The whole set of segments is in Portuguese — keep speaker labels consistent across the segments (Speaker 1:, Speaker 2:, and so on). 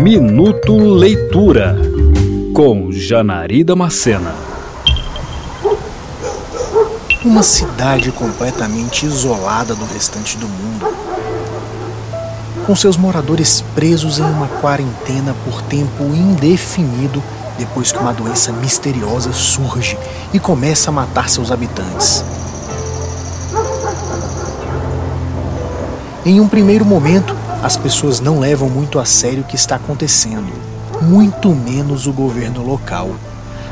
Speaker 1: Minuto Leitura com Janari Damascena.
Speaker 2: Uma cidade completamente isolada do restante do mundo, com seus moradores presos em uma quarentena por tempo indefinido depois que uma doença misteriosa surge e começa a matar seus habitantes. Em um primeiro momento, as pessoas não levam muito a sério o que está acontecendo, muito menos o governo local.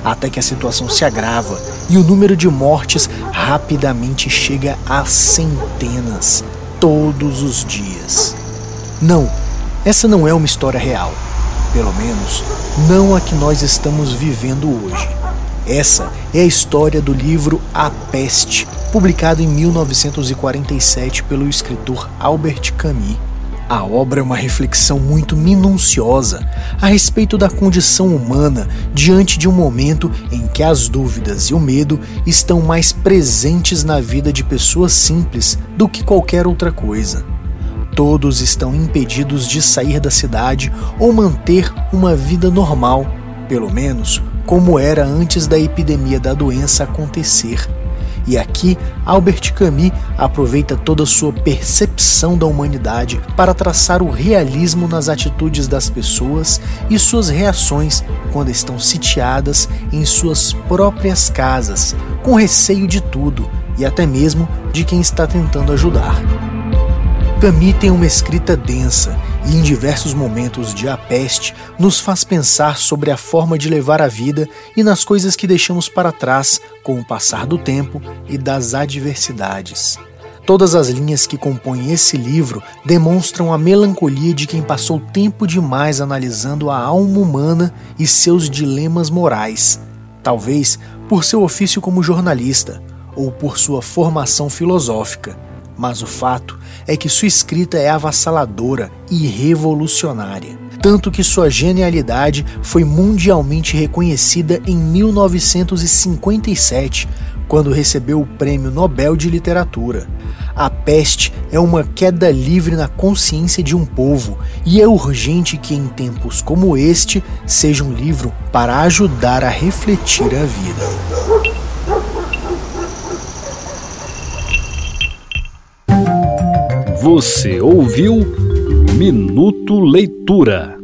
Speaker 2: Até que a situação se agrava e o número de mortes rapidamente chega a centenas, todos os dias. Não, essa não é uma história real. Pelo menos, não a que nós estamos vivendo hoje. Essa é a história do livro A Peste, publicado em 1947 pelo escritor Albert Camus. A obra é uma reflexão muito minuciosa a respeito da condição humana diante de um momento em que as dúvidas e o medo estão mais presentes na vida de pessoas simples do que qualquer outra coisa. Todos estão impedidos de sair da cidade ou manter uma vida normal, pelo menos como era antes da epidemia da doença acontecer e aqui, Albert Camus aproveita toda sua percepção da humanidade para traçar o realismo nas atitudes das pessoas e suas reações quando estão sitiadas em suas próprias casas, com receio de tudo e até mesmo de quem está tentando ajudar. Camus tem uma escrita densa e, em diversos momentos de A Peste, nos faz pensar sobre a forma de levar a vida e nas coisas que deixamos para trás com o passar do tempo e das adversidades. Todas as linhas que compõem esse livro demonstram a melancolia de quem passou tempo demais analisando a alma humana e seus dilemas morais, talvez por seu ofício como jornalista ou por sua formação filosófica mas o fato é que sua escrita é avassaladora e revolucionária. Tanto que sua genialidade foi mundialmente reconhecida em 1957, quando recebeu o Prêmio Nobel de Literatura. A Peste é uma queda livre na consciência de um povo e é urgente que, em tempos como este, seja um livro para ajudar a refletir a vida.
Speaker 1: Você ouviu Minuto Leitura.